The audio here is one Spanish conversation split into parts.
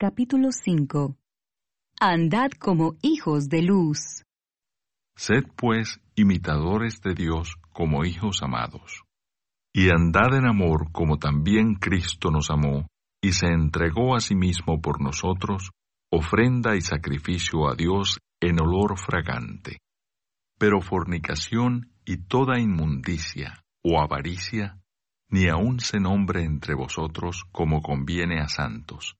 capítulo 5. Andad como hijos de luz. Sed pues imitadores de Dios como hijos amados. Y andad en amor como también Cristo nos amó, y se entregó a sí mismo por nosotros, ofrenda y sacrificio a Dios en olor fragante. Pero fornicación y toda inmundicia o avaricia, ni aun se nombre entre vosotros como conviene a santos,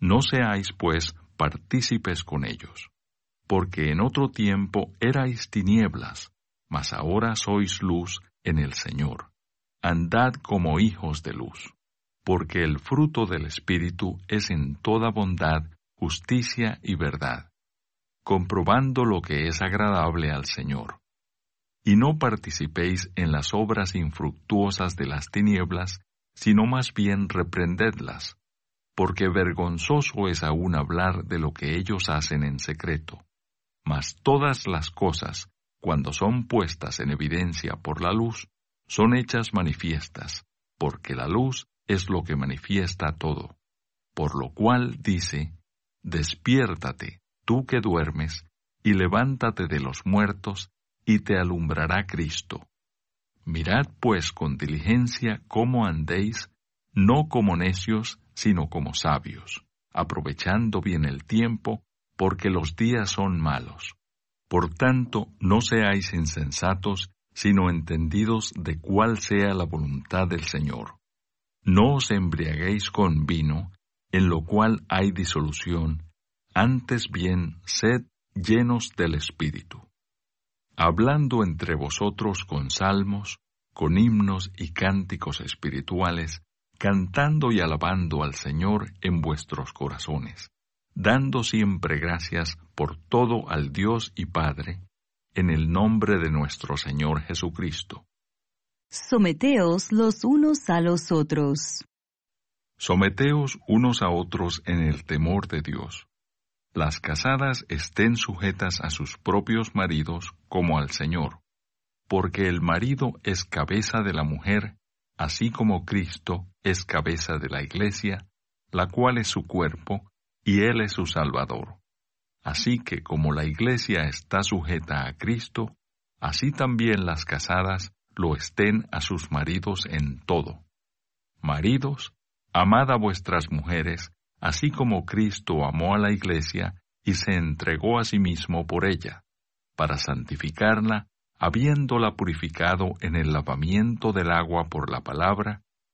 No seáis, pues, partícipes con ellos, porque en otro tiempo erais tinieblas, mas ahora sois luz en el Señor. Andad como hijos de luz, porque el fruto del Espíritu es en toda bondad, justicia y verdad comprobando lo que es agradable al Señor. Y no participéis en las obras infructuosas de las tinieblas, sino más bien reprendedlas, porque vergonzoso es aún hablar de lo que ellos hacen en secreto. Mas todas las cosas, cuando son puestas en evidencia por la luz, son hechas manifiestas, porque la luz es lo que manifiesta todo. Por lo cual dice, Despiértate, tú que duermes, y levántate de los muertos, y te alumbrará Cristo. Mirad pues con diligencia cómo andéis, no como necios, sino como sabios, aprovechando bien el tiempo, porque los días son malos. Por tanto, no seáis insensatos, sino entendidos de cuál sea la voluntad del Señor. No os embriaguéis con vino, en lo cual hay disolución, antes bien, sed llenos del Espíritu, hablando entre vosotros con salmos, con himnos y cánticos espirituales, cantando y alabando al Señor en vuestros corazones, dando siempre gracias por todo al Dios y Padre, en el nombre de nuestro Señor Jesucristo. Someteos los unos a los otros. Someteos unos a otros en el temor de Dios las casadas estén sujetas a sus propios maridos como al Señor, porque el marido es cabeza de la mujer, así como Cristo es cabeza de la iglesia, la cual es su cuerpo, y Él es su Salvador. Así que como la iglesia está sujeta a Cristo, así también las casadas lo estén a sus maridos en todo. Maridos, amad a vuestras mujeres, así como Cristo amó a la iglesia y se entregó a sí mismo por ella, para santificarla, habiéndola purificado en el lavamiento del agua por la palabra,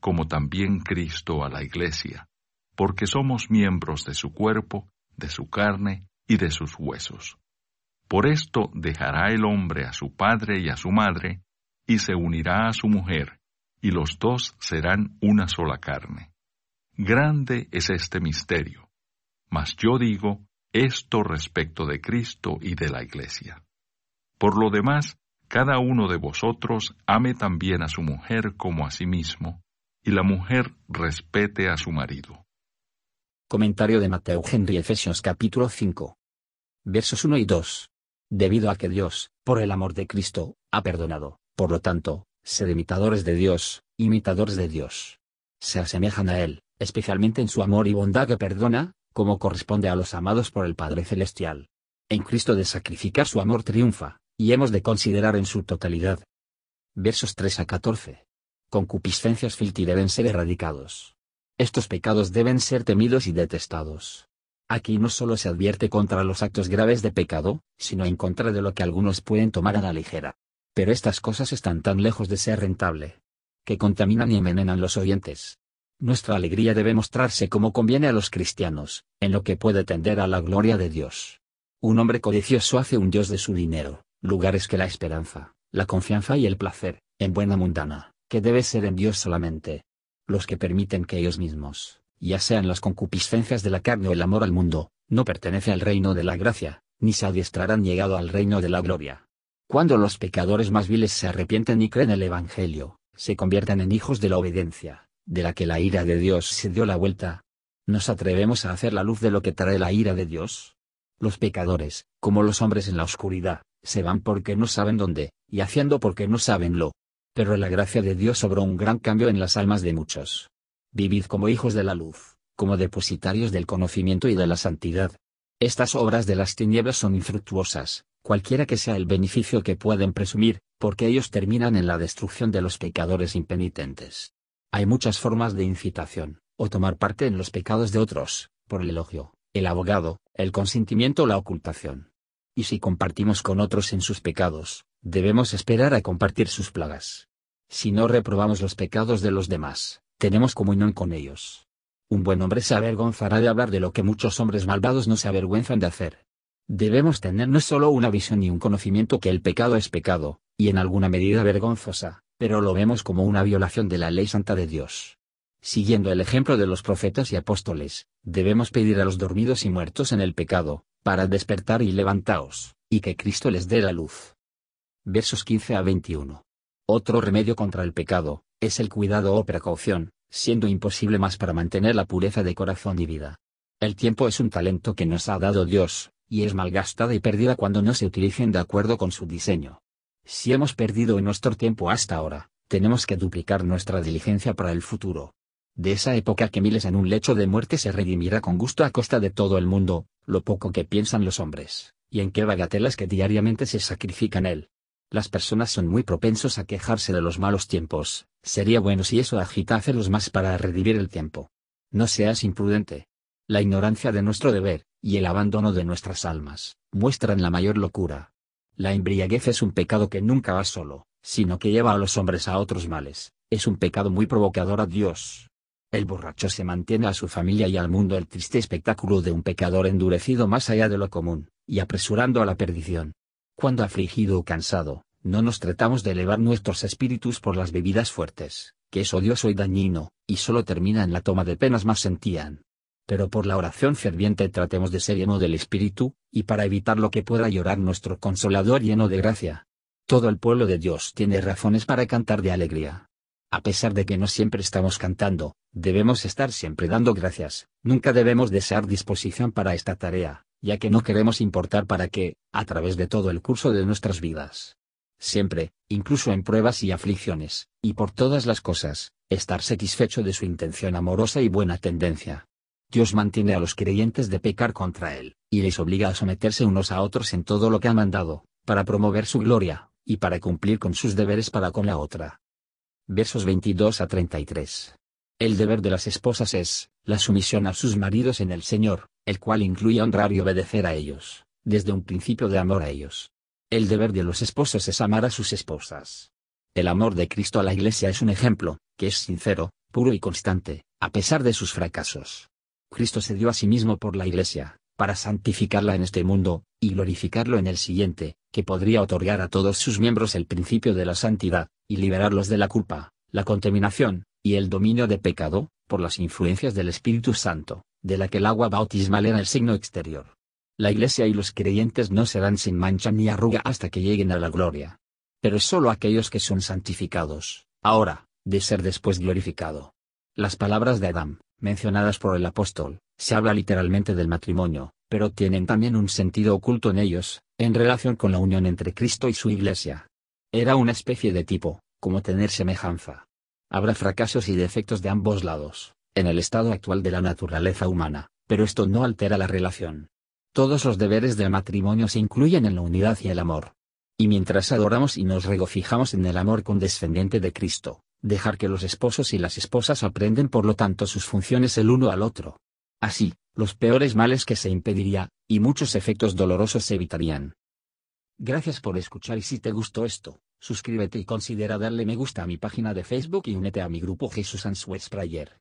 como también Cristo a la iglesia, porque somos miembros de su cuerpo, de su carne y de sus huesos. Por esto dejará el hombre a su padre y a su madre, y se unirá a su mujer, y los dos serán una sola carne. Grande es este misterio mas yo digo esto respecto de Cristo y de la Iglesia. Por lo demás, cada uno de vosotros ame también a su mujer como a sí mismo, y la mujer respete a su marido. Comentario de Mateo Henry Efesios capítulo 5. Versos 1 y 2. Debido a que Dios, por el amor de Cristo, ha perdonado, por lo tanto, sed imitadores de Dios, imitadores de Dios. Se asemejan a Él, especialmente en su amor y bondad que perdona, como corresponde a los amados por el Padre Celestial. En Cristo de sacrificar su amor triunfa, y hemos de considerar en su totalidad. Versos 3 a 14. Concupiscencias filti deben ser erradicados. Estos pecados deben ser temidos y detestados. Aquí no solo se advierte contra los actos graves de pecado, sino en contra de lo que algunos pueden tomar a la ligera. Pero estas cosas están tan lejos de ser rentable, que contaminan y envenenan los oyentes. Nuestra alegría debe mostrarse como conviene a los cristianos, en lo que puede tender a la gloria de Dios. Un hombre codicioso hace un Dios de su dinero, lugares que la esperanza, la confianza y el placer, en buena mundana, que debe ser en Dios solamente. Los que permiten que ellos mismos, ya sean las concupiscencias de la carne o el amor al mundo, no pertenece al reino de la gracia, ni se adiestrarán llegado al reino de la gloria. Cuando los pecadores más viles se arrepienten y creen el Evangelio, se convierten en hijos de la obediencia, de la que la ira de Dios se dio la vuelta. ¿Nos atrevemos a hacer la luz de lo que trae la ira de Dios? Los pecadores, como los hombres en la oscuridad, se van porque no saben dónde, y haciendo porque no saben lo. Pero la gracia de Dios obró un gran cambio en las almas de muchos. Vivid como hijos de la luz, como depositarios del conocimiento y de la santidad. Estas obras de las tinieblas son infructuosas, cualquiera que sea el beneficio que pueden presumir, porque ellos terminan en la destrucción de los pecadores impenitentes. Hay muchas formas de incitación, o tomar parte en los pecados de otros, por el elogio, el abogado, el consentimiento o la ocultación. Y si compartimos con otros en sus pecados, debemos esperar a compartir sus plagas. Si no reprobamos los pecados de los demás, tenemos comunión con ellos. Un buen hombre se avergonzará de hablar de lo que muchos hombres malvados no se avergüenzan de hacer. Debemos tener no solo una visión y un conocimiento que el pecado es pecado, y en alguna medida vergonzosa, pero lo vemos como una violación de la ley santa de Dios. Siguiendo el ejemplo de los profetas y apóstoles, debemos pedir a los dormidos y muertos en el pecado, para despertar y levantaos, y que Cristo les dé la luz. Versos 15 a 21. Otro remedio contra el pecado, es el cuidado o precaución, siendo imposible más para mantener la pureza de corazón y vida. El tiempo es un talento que nos ha dado Dios, y es malgastada y perdida cuando no se utilicen de acuerdo con su diseño. Si hemos perdido nuestro tiempo hasta ahora, tenemos que duplicar nuestra diligencia para el futuro. De esa época que miles en un lecho de muerte se redimirá con gusto a costa de todo el mundo, lo poco que piensan los hombres, y en qué bagatelas que diariamente se sacrifican él. Las personas son muy propensos a quejarse de los malos tiempos, sería bueno si eso agitase los más para redimir el tiempo. No seas imprudente. La ignorancia de nuestro deber, y el abandono de nuestras almas, muestran la mayor locura. La embriaguez es un pecado que nunca va solo, sino que lleva a los hombres a otros males, es un pecado muy provocador a Dios. El borracho se mantiene a su familia y al mundo el triste espectáculo de un pecador endurecido más allá de lo común, y apresurando a la perdición. Cuando afligido o cansado, no nos tratamos de elevar nuestros espíritus por las bebidas fuertes, que es odioso y dañino, y solo termina en la toma de penas más sentían. Pero por la oración ferviente tratemos de ser lleno del espíritu, y para evitar lo que pueda llorar nuestro consolador lleno de gracia. Todo el pueblo de Dios tiene razones para cantar de alegría. A pesar de que no siempre estamos cantando, debemos estar siempre dando gracias, nunca debemos desear disposición para esta tarea, ya que no queremos importar para que, a través de todo el curso de nuestras vidas, siempre, incluso en pruebas y aflicciones, y por todas las cosas, estar satisfecho de su intención amorosa y buena tendencia. Dios mantiene a los creyentes de pecar contra Él, y les obliga a someterse unos a otros en todo lo que ha mandado, para promover su gloria, y para cumplir con sus deberes para con la otra versos 22 a 33. El deber de las esposas es, la sumisión a sus maridos en el Señor, el cual incluye honrar y obedecer a ellos, desde un principio de amor a ellos. El deber de los esposos es amar a sus esposas. El amor de Cristo a la Iglesia es un ejemplo, que es sincero, puro y constante, a pesar de sus fracasos. Cristo se dio a sí mismo por la Iglesia, para santificarla en este mundo, y glorificarlo en el siguiente, que podría otorgar a todos sus miembros el principio de la santidad, y liberarlos de la culpa, la contaminación, y el dominio de pecado, por las influencias del Espíritu Santo, de la que el agua bautismal era el signo exterior. La Iglesia y los creyentes no serán sin mancha ni arruga hasta que lleguen a la gloria. Pero es solo aquellos que son santificados, ahora, de ser después glorificado. Las palabras de Adán, mencionadas por el apóstol, se habla literalmente del matrimonio, pero tienen también un sentido oculto en ellos, en relación con la unión entre Cristo y su Iglesia. Era una especie de tipo, como tener semejanza. Habrá fracasos y defectos de ambos lados, en el estado actual de la naturaleza humana, pero esto no altera la relación. Todos los deberes del matrimonio se incluyen en la unidad y el amor. Y mientras adoramos y nos regocijamos en el amor condescendiente de Cristo, dejar que los esposos y las esposas aprenden por lo tanto sus funciones el uno al otro. Así, los peores males que se impediría, y muchos efectos dolorosos se evitarían. Gracias por escuchar y si te gustó esto, suscríbete y considera darle me gusta a mi página de Facebook y únete a mi grupo Jesús Answers Prayer.